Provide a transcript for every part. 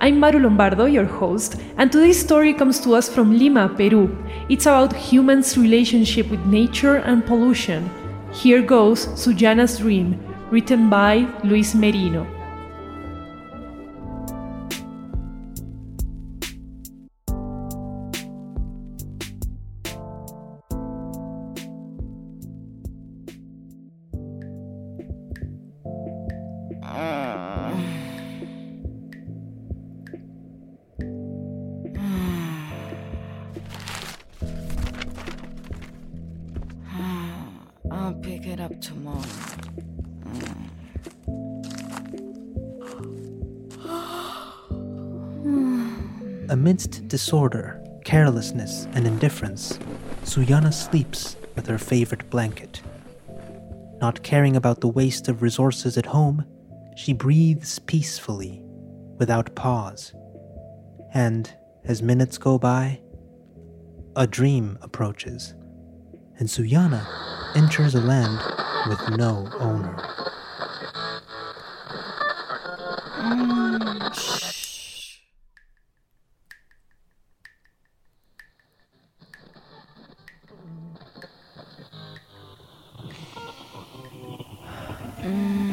I'm Maru Lombardo, your host, and today's story comes to us from Lima, Peru. It's about humans' relationship with nature and pollution. Here goes Suyana's Dream, written by Luis Merino. Uh. Amidst disorder, carelessness, and indifference, Suyana sleeps with her favorite blanket. Not caring about the waste of resources at home, she breathes peacefully, without pause. And as minutes go by, a dream approaches, and Suyana enters a land with no owner. Mm.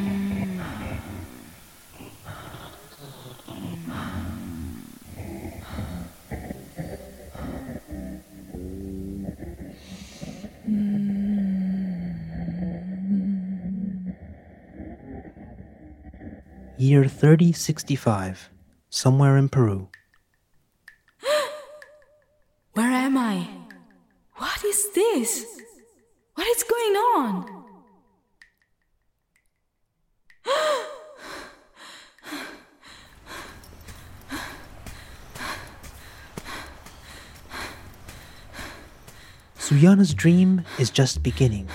Year 3065, somewhere in Peru. Where am I? What is this? What is going on? Suyana's dream is just beginning,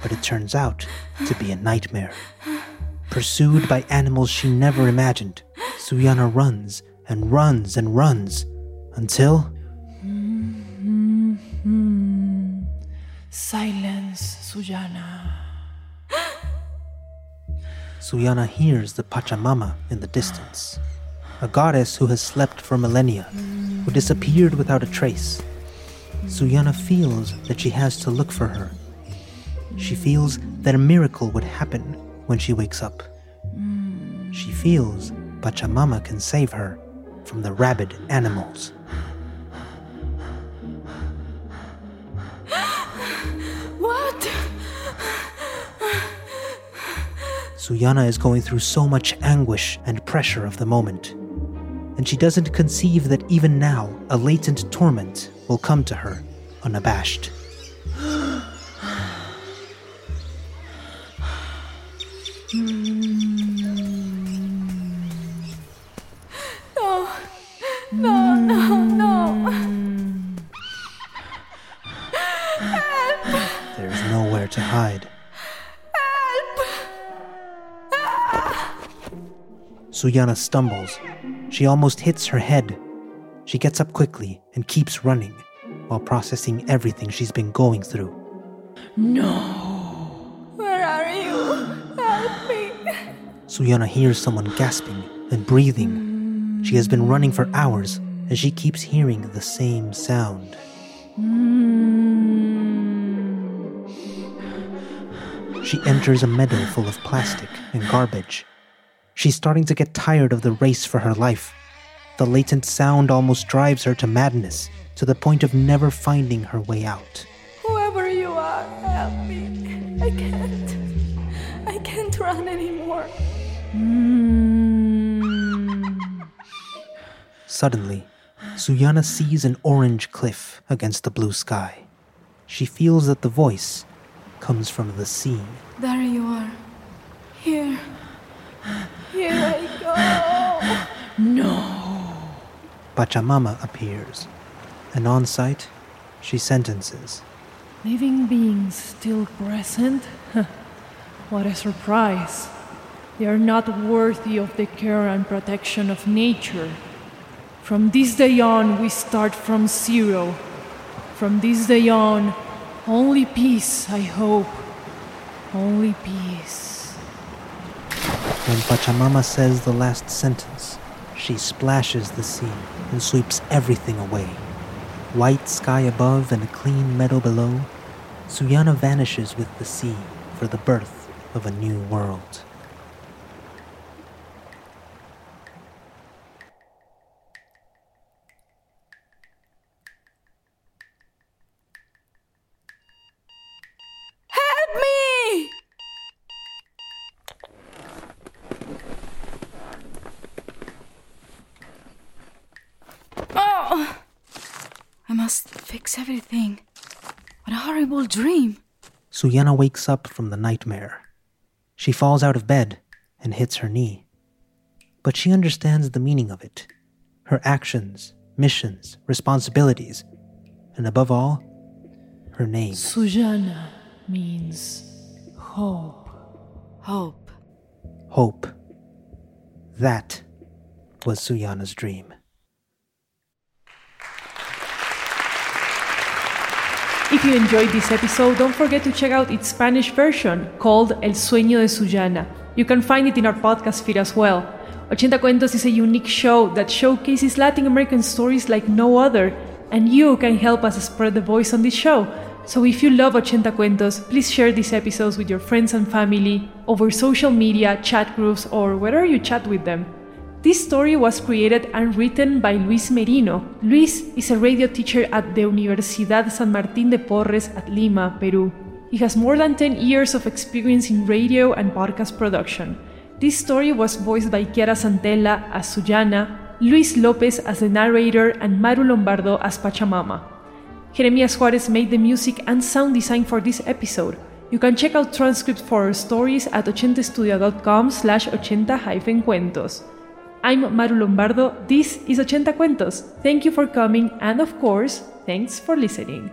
but it turns out to be a nightmare. Pursued by animals she never imagined, Suyana runs and runs and runs until. Mm-hmm. Silence, Suyana. Suyana hears the Pachamama in the distance, a goddess who has slept for millennia, who disappeared without a trace. Suyana feels that she has to look for her. She feels that a miracle would happen when she wakes up. She feels Pachamama can save her from the rabid animals. What? Suyana is going through so much anguish and pressure of the moment, and she doesn't conceive that even now a latent torment will come to her unabashed. Suyana stumbles. She almost hits her head. She gets up quickly and keeps running while processing everything she's been going through. No! Where are you? Help me. Suyana hears someone gasping and breathing. She has been running for hours and she keeps hearing the same sound. She enters a meadow full of plastic and garbage. She's starting to get tired of the race for her life. The latent sound almost drives her to madness, to the point of never finding her way out. Whoever you are, help me. I can't. I can't run anymore. Suddenly, Suyana sees an orange cliff against the blue sky. She feels that the voice comes from the sea. There you are. Here. Here I go. Pachamama appears, and on sight, she sentences. Living beings still present? what a surprise. They are not worthy of the care and protection of nature. From this day on, we start from zero. From this day on, only peace, I hope. Only peace. When Pachamama says the last sentence, she splashes the sea and sweeps everything away. White sky above and a clean meadow below, Suyana vanishes with the sea for the birth of a new world. Must fix everything. What a horrible dream. Suyana wakes up from the nightmare. She falls out of bed and hits her knee. But she understands the meaning of it her actions, missions, responsibilities, and above all, her name. Suyana means hope. Hope. Hope. That was Suyana's dream. If you enjoyed this episode, don't forget to check out its Spanish version called El Sueño de Suyana. You can find it in our podcast feed as well. 80 Cuentos is a unique show that showcases Latin American stories like no other, and you can help us spread the voice on this show. So if you love 80 Cuentos, please share these episodes with your friends and family over social media, chat groups, or wherever you chat with them. This story was created and written by Luis Merino. Luis is a radio teacher at the Universidad San Martín de Porres at Lima, Peru. He has more than 10 years of experience in radio and podcast production. This story was voiced by Chiara Santella as Suyana, Luis Lopez as the narrator, and Maru Lombardo as Pachamama. Jeremias Juarez made the music and sound design for this episode. You can check out transcripts for our stories at 80studio.com slash 80-cuentos. I'm Maru Lombardo, this is 80 Cuentos. Thank you for coming and of course, thanks for listening.